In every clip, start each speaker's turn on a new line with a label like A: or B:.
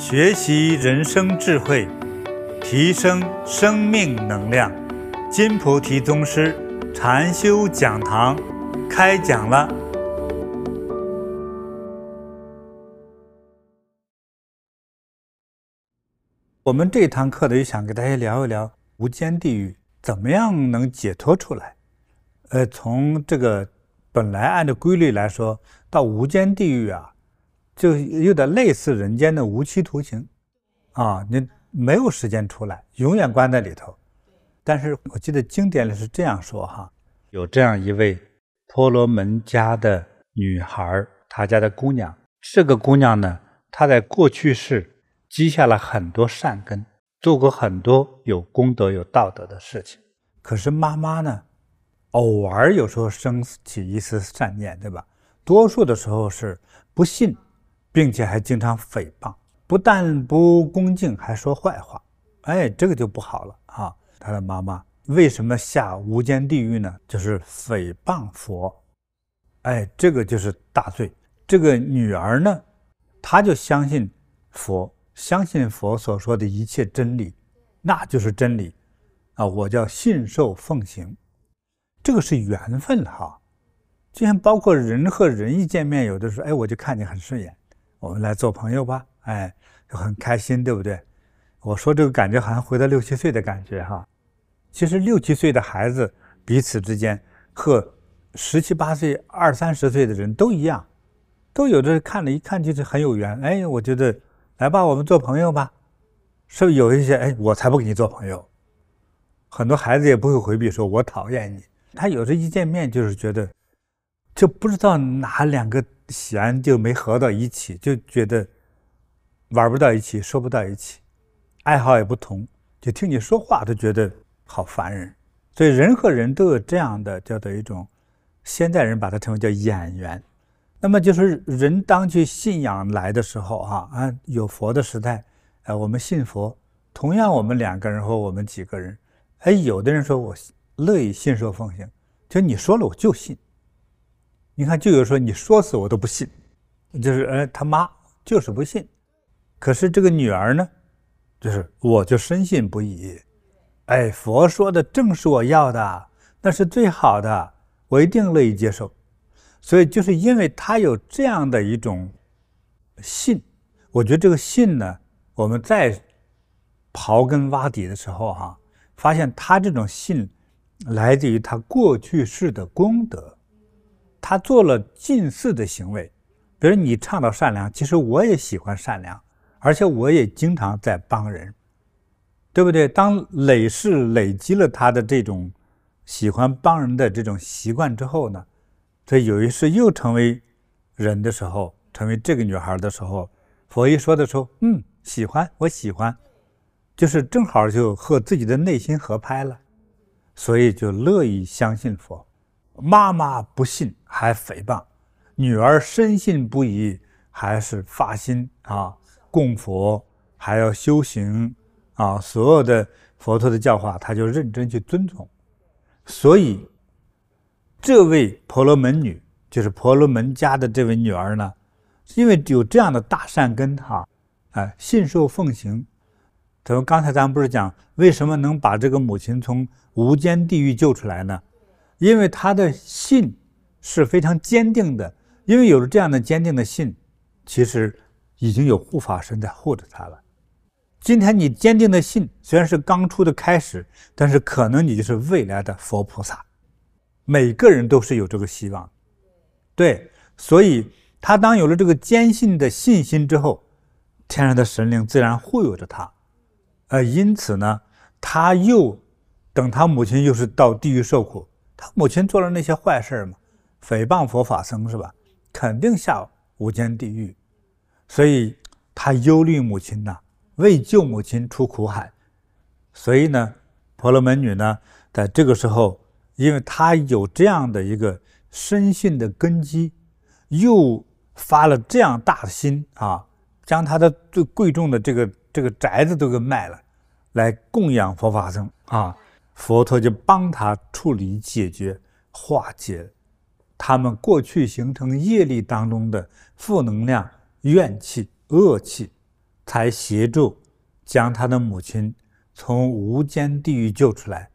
A: 学习人生智慧，提升生命能量。金菩提宗师禅修讲堂开讲了。我们这堂课呢，就想给大家聊一聊无间地狱怎么样能解脱出来。呃，从这个本来按照规律来说，到无间地狱啊。就有点类似人间的无期徒刑，啊，你没有时间出来，永远关在里头。但是我记得经典里是这样说哈，有这样一位婆罗门家的女孩，她家的姑娘。这个姑娘呢，她在过去世积下了很多善根，做过很多有功德、有道德的事情。可是妈妈呢，偶尔有时候生起一丝善念，对吧？多数的时候是不信。并且还经常诽谤，不但不恭敬，还说坏话，哎，这个就不好了啊！他的妈妈为什么下无间地狱呢？就是诽谤佛，哎，这个就是大罪。这个女儿呢，她就相信佛，相信佛所说的一切真理，那就是真理啊！我叫信受奉行，这个是缘分哈。就像包括人和人一见面，有的时候，哎，我就看你很顺眼。我们来做朋友吧，哎，就很开心，对不对？我说这个感觉好像回到六七岁的感觉哈。其实六七岁的孩子彼此之间和十七八岁、二三十岁的人都一样，都有的看了一看就是很有缘。哎，我觉得来吧，我们做朋友吧。是不是有一些哎，我才不跟你做朋友。很多孩子也不会回避说，我讨厌你。他有时一见面就是觉得，就不知道哪两个。弦就没合到一起，就觉得玩不到一起，说不到一起，爱好也不同，就听你说话都觉得好烦人。所以人和人都有这样的叫做一种，现代人把它称为叫眼缘。那么就是人当去信仰来的时候，哈啊，有佛的时代，哎，我们信佛，同样我们两个人或我们几个人，哎，有的人说我乐意信受奉行，就你说了我就信。你看，就有说你说死我都不信，就是呃他妈就是不信。可是这个女儿呢，就是我就深信不疑。哎，佛说的正是我要的，那是最好的，我一定乐意接受。所以就是因为他有这样的一种信，我觉得这个信呢，我们在刨根挖底的时候哈、发现他这种信来自于他过去世的功德。他做了近似的行为，比如你倡导善良，其实我也喜欢善良，而且我也经常在帮人，对不对？当累世累积了他的这种喜欢帮人的这种习惯之后呢，他有一世又成为人的时候，成为这个女孩的时候，佛一说的时候，嗯，喜欢，我喜欢，就是正好就和自己的内心合拍了，所以就乐意相信佛。妈妈不信还诽谤，女儿深信不疑，还是发心啊供佛，还要修行啊，所有的佛陀的教化，她就认真去遵从。所以，这位婆罗门女就是婆罗门家的这位女儿呢，因为有这样的大善根哈，哎，信受奉行。咱们刚才咱们不是讲为什么能把这个母亲从无间地狱救出来呢？因为他的信是非常坚定的，因为有了这样的坚定的信，其实已经有护法神在护着他了。今天你坚定的信虽然是刚出的开始，但是可能你就是未来的佛菩萨。每个人都是有这个希望，对，所以他当有了这个坚信的信心之后，天上的神灵自然护佑着他，呃，因此呢，他又等他母亲又是到地狱受苦。他母亲做了那些坏事嘛，诽谤佛法僧是吧？肯定下无间地狱，所以他忧虑母亲呐，为救母亲出苦海。所以呢，婆罗门女呢，在这个时候，因为她有这样的一个深信的根基，又发了这样大的心啊，将她的最贵重的这个这个宅子都给卖了，来供养佛法僧啊。佛陀就帮他处理、解决、化解他们过去形成业力当中的负能量、怨气、恶气，才协助将他的母亲从无间地狱救出来，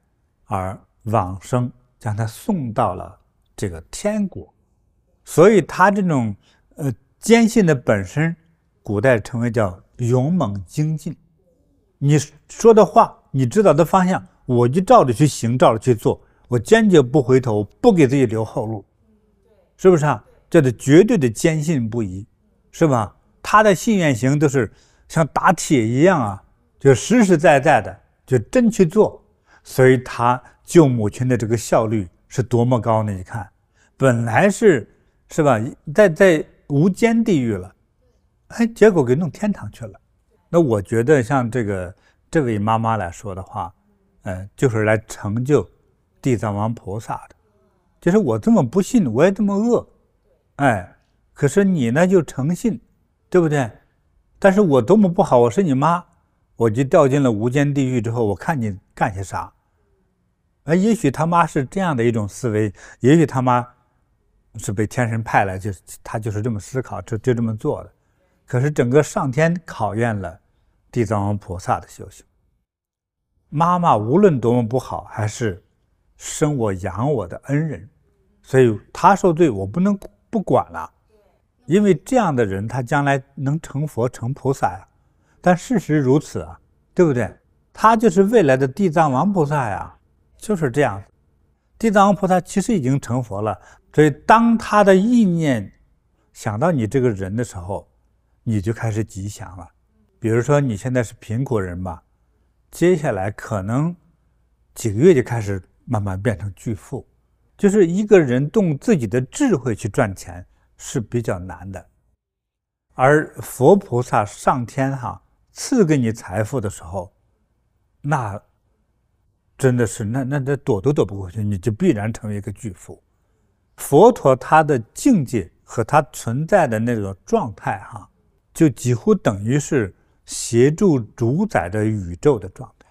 A: 而往生，将他送到了这个天国。所以他这种呃坚信的本身，古代称为叫勇猛精进。你说的话，你知道的方向，我就照着去行，照着去做，我坚决不回头，不给自己留后路，是不是啊？这是绝对的坚信不疑，是吧？他的信愿行都是像打铁一样啊，就实实在在的就真去做，所以他救母亲的这个效率是多么高呢？你看，本来是是吧，在在无间地狱了，哎，结果给弄天堂去了。那我觉得像这个这位妈妈来说的话，嗯，就是来成就地藏王菩萨的。就是我这么不信，我也这么恶，哎，可是你呢就诚信，对不对？但是我多么不好，我是你妈，我就掉进了无间地狱之后，我看你干些啥？哎，也许他妈是这样的一种思维，也许他妈是被天神派来，就他就是这么思考，就就这么做的。可是整个上天考验了地藏王菩萨的修行。妈妈无论多么不好，还是生我养我的恩人，所以他受罪我不能不管了，因为这样的人他将来能成佛成菩萨呀。但事实如此啊，对不对？他就是未来的地藏王菩萨呀，就是这样。地藏王菩萨其实已经成佛了，所以当他的意念想到你这个人的时候。你就开始吉祥了，比如说你现在是贫苦人吧，接下来可能几个月就开始慢慢变成巨富。就是一个人动自己的智慧去赚钱是比较难的，而佛菩萨上天哈赐给你财富的时候，那真的是那那那躲都躲不过去，你就必然成为一个巨富。佛陀他的境界和他存在的那种状态哈。就几乎等于是协助主宰着宇宙的状态，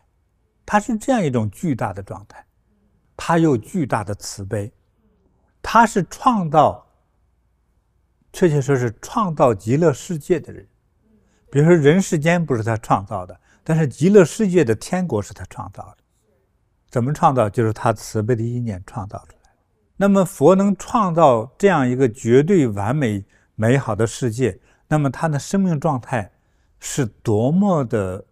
A: 它是这样一种巨大的状态，它有巨大的慈悲，它是创造，确切说是创造极乐世界的人。比如说人世间不是他创造的，但是极乐世界的天国是他创造的。怎么创造？就是他慈悲的意念创造出来。那么佛能创造这样一个绝对完美美好的世界。那么他的生命状态是多么的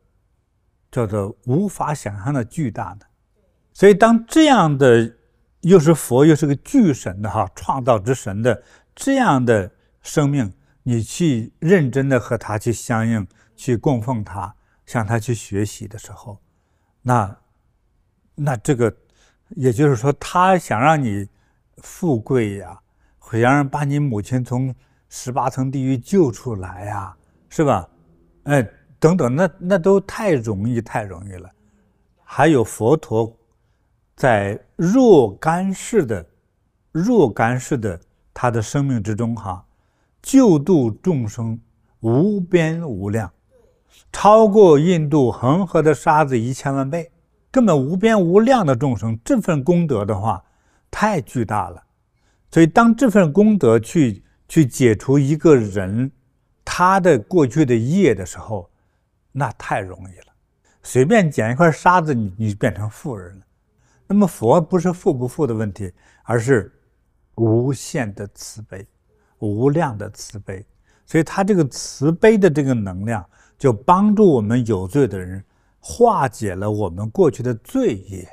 A: 叫做无法想象的巨大的，所以当这样的又是佛又是个巨神的哈创造之神的这样的生命，你去认真的和他去相应，去供奉他，向他去学习的时候，那那这个也就是说，他想让你富贵呀，会让人把你母亲从。十八层地狱救出来呀、是吧？哎，等等，那那都太容易，太容易了。还有佛陀在若干世的若干世的他的生命之中，哈，救度众生无边无量，超过印度恒河的沙子一千万倍，根本无边无量的众生，这份功德的话太巨大了。所以当这份功德去。去解除一个人他的过去的业的时候，那太容易了。随便捡一块沙子，你你变成富人了。那么佛不是富不富的问题，而是无限的慈悲，无量的慈悲。所以他这个慈悲的这个能量，就帮助我们有罪的人化解了我们过去的罪业，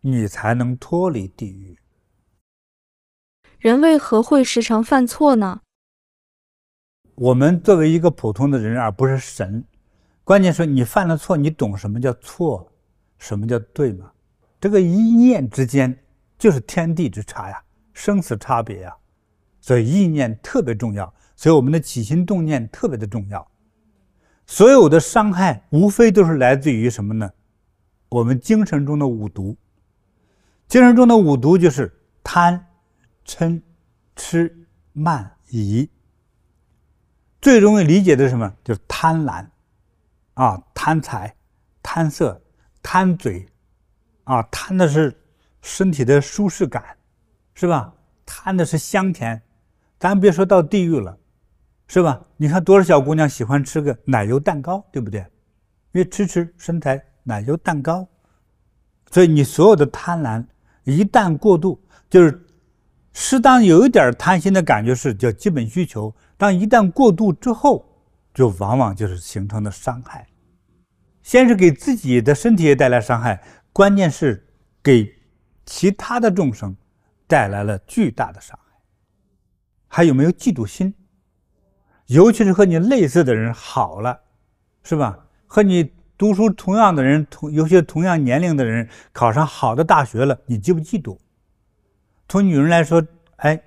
A: 你才能脱离地狱。
B: 人为何会时常犯错呢？
A: 我们作为一个普通的人，而不是神，关键是你犯了错，你懂什么叫错，什么叫对吗？这个一念之间就是天地之差呀，生死差别呀，所以意念特别重要，所以我们的起心动念特别的重要。所有的伤害无非都是来自于什么呢？我们精神中的五毒，精神中的五毒就是贪。嗔、痴、慢、疑，最容易理解的是什么？就是贪婪，啊，贪财、贪色、贪嘴，啊，贪的是身体的舒适感，是吧？贪的是香甜，咱别说到地狱了，是吧？你看多少小姑娘喜欢吃个奶油蛋糕，对不对？因为吃吃身材奶油蛋糕，所以你所有的贪婪一旦过度，就是适当有一点贪心的感觉是叫基本需求，当一旦过度之后，就往往就是形成的伤害。先是给自己的身体也带来伤害，关键是给其他的众生带来了巨大的伤害。还有没有嫉妒心？尤其是和你类似的人好了，是吧？和你读书同样的人，同有些同样年龄的人考上好的大学了，你嫉不嫉妒？从女人来说，哎，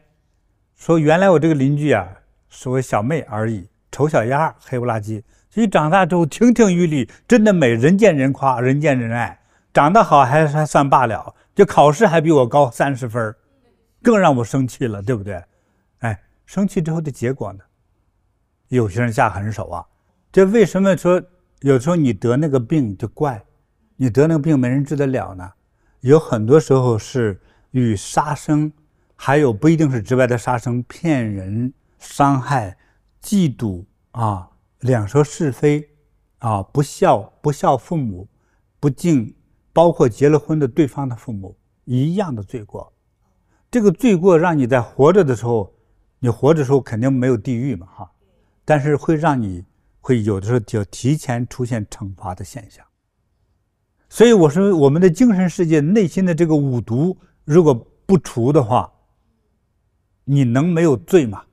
A: 说原来我这个邻居啊，所谓小妹而已，丑小鸭，黑不拉几。所以长大之后亭亭玉立，真的美，人见人夸，人见人爱。长得好还还算罢了，就考试还比我高三十分，更让我生气了，对不对？哎，生气之后的结果呢？有些人下狠手啊！这为什么说有时候你得那个病就怪你得那个病没人治得了呢？有很多时候是与杀生，还有不一定是直白的杀生，骗人、伤害、嫉妒啊、两说是非啊、不孝、不孝父母、不敬，包括结了婚的对方的父母一样的罪过。这个罪过让你在活着的时候，你活着的时候肯定没有地狱嘛，哈。但是会让你会有的时候就提前出现惩罚的现象，所以我说我们的精神世界内心的这个五毒如果不除的话，你能没有罪吗？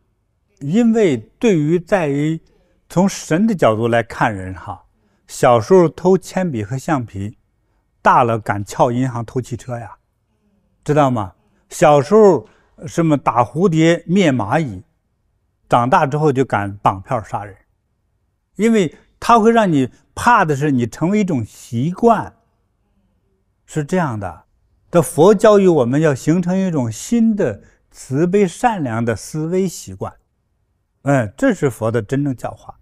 A: 因为对于在于从神的角度来看人哈，小时候偷铅笔和橡皮，大了敢撬银行偷汽车呀，知道吗？小时候什么打蝴蝶灭蚂蚁。长大之后就敢绑票杀人，因为他会让你怕的是你成为一种习惯，是这样的。这佛教育我们要形成一种新的慈悲善良的思维习惯，嗯，这是佛的真正教化。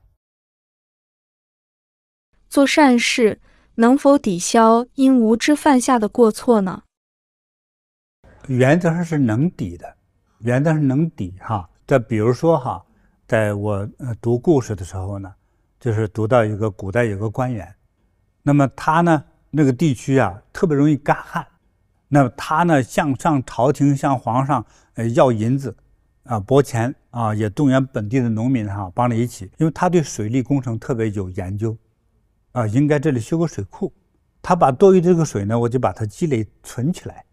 B: 做善事能否抵消因无知犯下的过错呢？
A: 原则上是能抵的，原则上能抵哈。再比如说哈，在我呃读故事的时候呢，就是读到一个古代有个官员，那么他呢那个地区啊特别容易干旱，那么他呢向上朝廷向皇上呃要银子啊拨钱啊，也动员本地的农民哈帮着一起，因为他对水利工程特别有研究啊，应该这里修个水库，他把多余这个水呢，我就把它积累存起来，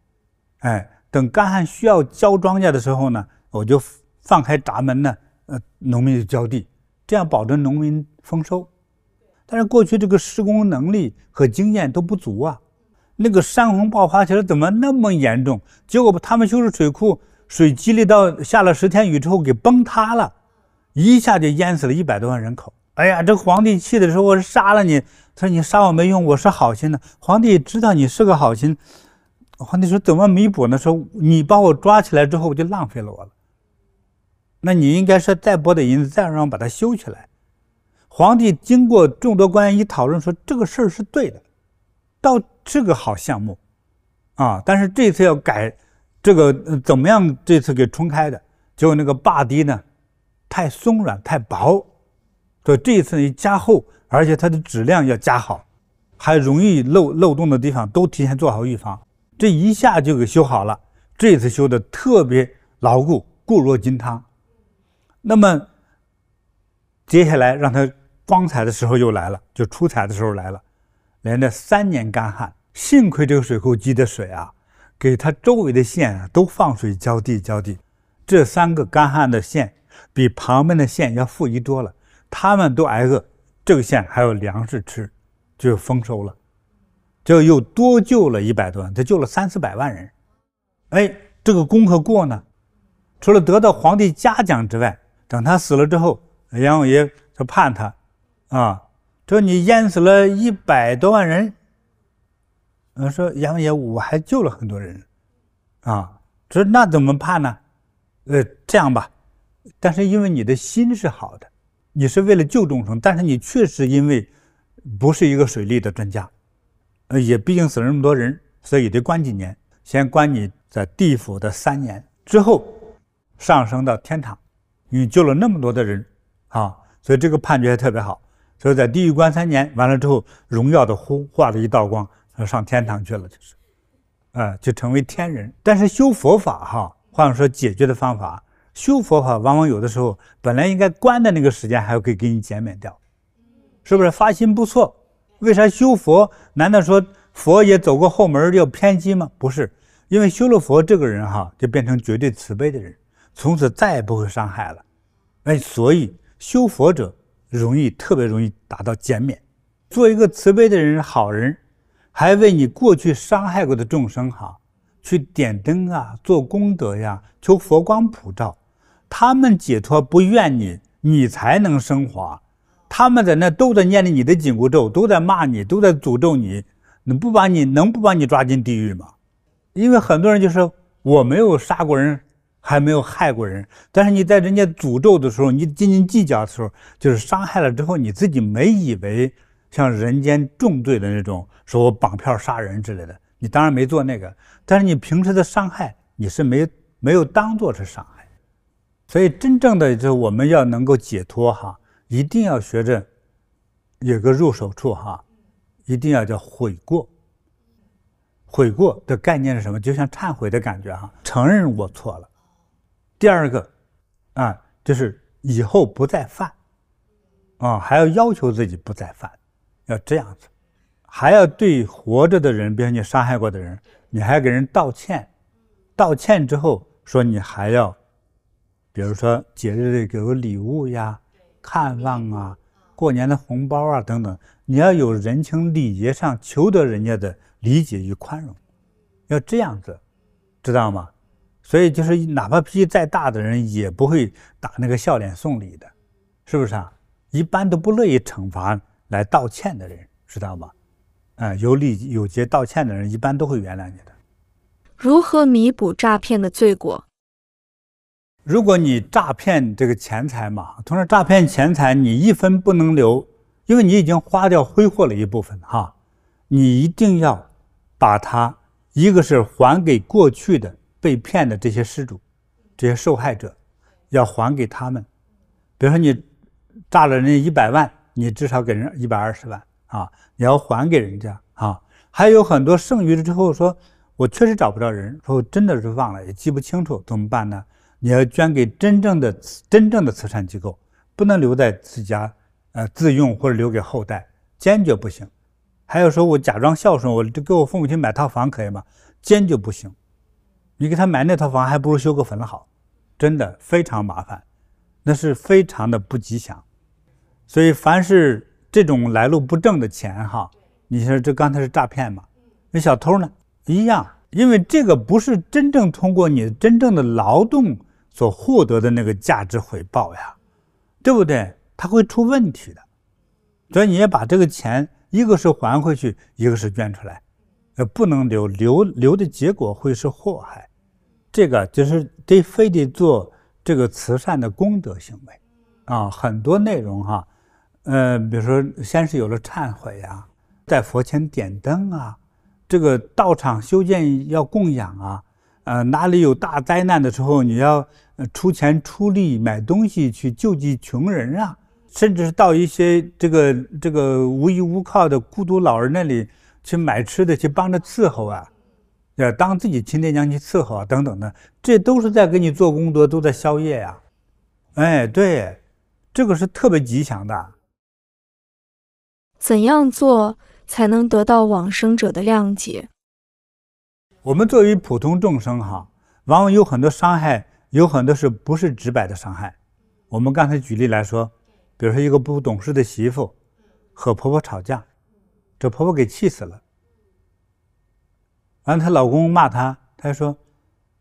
A: 哎，等干旱需要浇庄稼的时候呢，我就。放开闸门呢，呃，农民就浇地，这样保证农民丰收。但是过去这个施工能力和经验都不足啊，那个山洪爆发起来怎么那么严重？结果他们修的水库，水积累到下了十天雨之后给崩塌了，一下就淹死了一百多万人口。哎呀，这皇帝气的时候，我是杀了你，他说你杀我没用，我是好心的。皇帝知道你是个好心，皇帝说怎么弥补呢？说你把我抓起来之后，我就浪费了我了。那你应该是再拨点银子，再让我把它修起来。皇帝经过众多官员一讨论，说这个事儿是对的，倒是个好项目，啊，但是这次要改，这个怎么样？这次给冲开的，结果那个坝堤呢，太松软太薄，所以这一次一加厚，而且它的质量要加好，还容易漏漏洞的地方都提前做好预防，这一下就给修好了。这次修的特别牢固，固若金汤。那么，接下来让他光彩的时候又来了，就出彩的时候来了，连着三年干旱，幸亏这个水库积的水啊，给他周围的县啊都放水浇地浇地，这三个干旱的县比旁边的县要富裕多了，他们都挨饿，这个县还有粮食吃，就丰收了，就又多救了一百多万，他救了三四百万人，哎，这个功和过呢，除了得到皇帝嘉奖之外。等他死了之后，阎王爷就判他，啊，说你淹死了一百多万人。嗯，说阎王爷，我还救了很多人，啊，说那怎么判呢？呃，这样吧，但是因为你的心是好的，你是为了救众生，但是你确实因为不是一个水利的专家，呃，也毕竟死了那么多人，所以得关几年，先关你在地府的三年，之后上升到天堂。你救了那么多的人，啊，所以这个判决还特别好。所以在地狱关三年，完了之后，荣耀的呼化了一道光，上天堂去了，就是，啊，就成为天人。但是修佛法哈，换说解决的方法，修佛法往往有的时候本来应该关的那个时间，还要给给你减免掉，是不是？发心不错，为啥修佛？难道说佛也走过后门要偏激吗？不是，因为修了佛，这个人哈就变成绝对慈悲的人，从此再也不会伤害了。哎，所以修佛者。容易，特别容易达到减免。做一个慈悲的人、好人，还为你过去伤害过的众生哈，去点灯啊，做功德呀，求佛光普照，他们解脱不怨你，你才能升华。他们在那都在念着你的紧箍咒，都在骂你，都在诅咒你，能不把你能不把你抓进地狱吗？因为很多人就说我没有杀过人。还没有害过人，但是你在人家诅咒的时候，你斤斤计较的时候，就是伤害了之后，你自己没以为像人间重罪的那种，说我绑票杀人之类的，你当然没做那个，但是你平时的伤害，你是没没有当做是伤害，所以真正的就是我们要能够解脱哈，一定要学着有个入手处哈，一定要叫悔过。悔过的概念是什么？就像忏悔的感觉哈，承认我错了。第二个，啊，就是以后不再犯，啊，还要要求自己不再犯，要这样子，还要对活着的人，比如你伤害过的人，你还要给人道歉，道歉之后说你还要，比如说节日里给个礼物呀，看望啊，过年的红包啊等等，你要有人情礼节上求得人家的理解与宽容，要这样子，知道吗？所以就是，哪怕脾气再大的人，也不会打那个笑脸送礼的，是不是啊？一般都不乐意惩罚来道歉的人，知道吗？嗯，有礼有节道歉的人，一般都会原谅你的。
B: 如何弥补诈骗的罪过？
A: 如果你诈骗这个钱财嘛，同时诈骗钱财，你一分不能留，因为你已经花掉挥霍了一部分哈，你一定要把它，一个是还给过去的。被骗的这些失主，这些受害者，要还给他们。比如说你诈了人家一百万，你至少给人一百二十万啊，你要还给人家啊。还有很多剩余了之后说，我确实找不着人，说我真的是忘了，也记不清楚，怎么办呢？你要捐给真正的真正的慈善机构，不能留在自家呃自用或者留给后代，坚决不行。还有说我假装孝顺，我就给我父母亲买套房可以吗？坚决不行。你给他买那套房，还不如修个坟好，真的非常麻烦，那是非常的不吉祥。所以，凡是这种来路不正的钱，哈，你说这刚才是诈骗嘛？那小偷呢，一样，因为这个不是真正通过你真正的劳动所获得的那个价值回报呀，对不对？他会出问题的。所以，你也把这个钱，一个是还回去，一个是捐出来，呃，不能留，留留的结果会是祸害。这个就是得非得做这个慈善的功德行为，啊，很多内容哈，呃，比如说先是有了忏悔呀，在佛前点灯啊，这个道场修建要供养啊，呃，哪里有大灾难的时候，你要出钱出力买东西去救济穷人啊，甚至是到一些这个这个无依无靠的孤独老人那里去买吃的，去帮着伺候啊。要当自己亲爹娘去伺候啊，等等的，这都是在给你做功德，都在消业呀。哎，对，这个是特别吉祥的。
B: 怎样做才能得到往生者的谅解？
A: 我们作为普通众生哈，往往有很多伤害，有很多是不是直白的伤害。我们刚才举例来说，比如说一个不懂事的媳妇和婆婆吵架，这婆婆给气死了。完了，她老公骂她，她说：“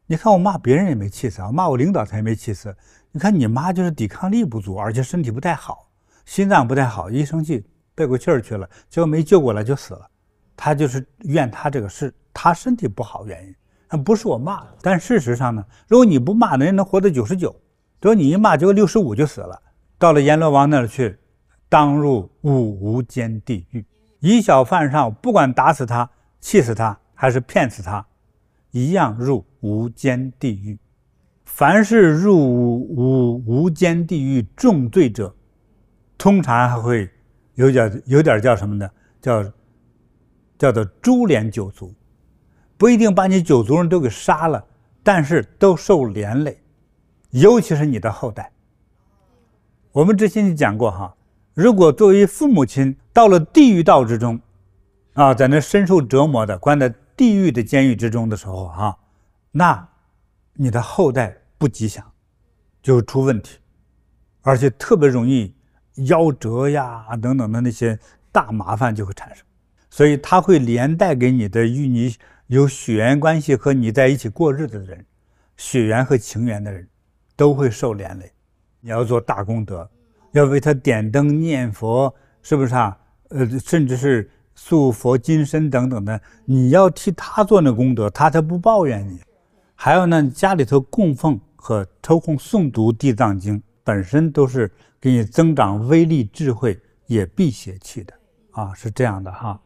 A: 你看我骂别人也没气死啊，骂我领导才没气死。你看你妈就是抵抗力不足，而且身体不太好，心脏不太好，一生气背过气儿去了，结果没救过来就死了。他就是怨他这个是他身体不好原因，那不是我骂的。但事实上呢，如果你不骂，人能活到九十九；如果你一骂，结果六十五就死了，到了阎罗王那儿去，当入五无间地狱。以小犯上，不管打死他，气死他。”还是骗死他，一样入无间地狱。凡是入无无间地狱重罪者，通常还会有点有点叫什么呢？叫叫做株连九族，不一定把你九族人都给杀了，但是都受连累，尤其是你的后代。我们之前就讲过哈，如果作为父母亲到了地狱道之中，啊，在那深受折磨的，关在地狱的监狱之中的时候哈，那你的后代不吉祥，就出问题。而且特别容易夭折呀，等等的那些大麻烦就会产生，所以他会连带给你的与你有血缘关系和你在一起过日子的人，血缘和情缘的人，都会受连累。你要做大功德，要为他点灯念佛，是不是啊？呃，甚至是塑佛金身等等的，你要替他做那功德，他才不抱怨你。还有呢，家里头供奉和抽空诵读《地藏经》。本身都是给你增长威力、智慧，也辟邪气的啊，是这样的哈。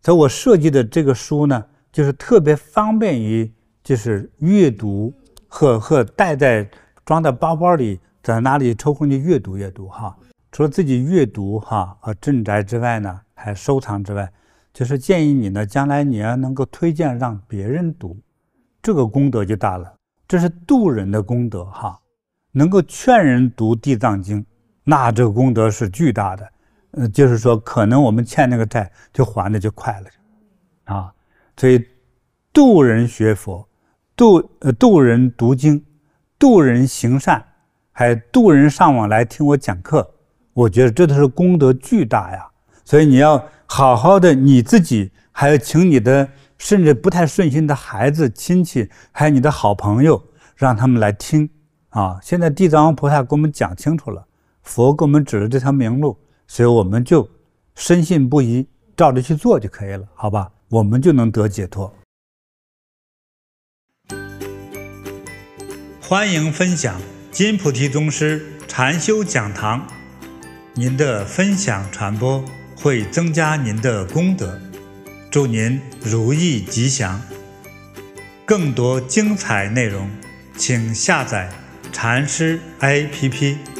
A: 所以我设计的这个书呢，就是特别方便于就是阅读和和带在装在包包里，在哪里抽空去阅读阅读哈。除了自己阅读哈和镇宅之外呢，还收藏之外，就是建议你呢，将来你要能够推荐让别人读，这个功德就大了。这是渡人的功德哈。能够劝人读《地藏经》，那这个功德是巨大的。呃，就是说，可能我们欠那个债就还的就快了，啊，所以渡人学佛，渡呃渡人读经，渡人行善，还渡人上网来听我讲课，我觉得这都是功德巨大呀。所以你要好好的你自己，还要请你的甚至不太顺心的孩子、亲戚，还有你的好朋友，让他们来听。啊，现在地藏王菩萨给我们讲清楚了，佛给我们指了这条明路，所以我们就深信不疑，照着去做就可以了，好吧？我们就能得解脱。欢迎分享金菩提宗师禅修讲堂，您的分享传播会增加您的功德，祝您如意吉祥。更多精彩内容，请下载。禅师 APP。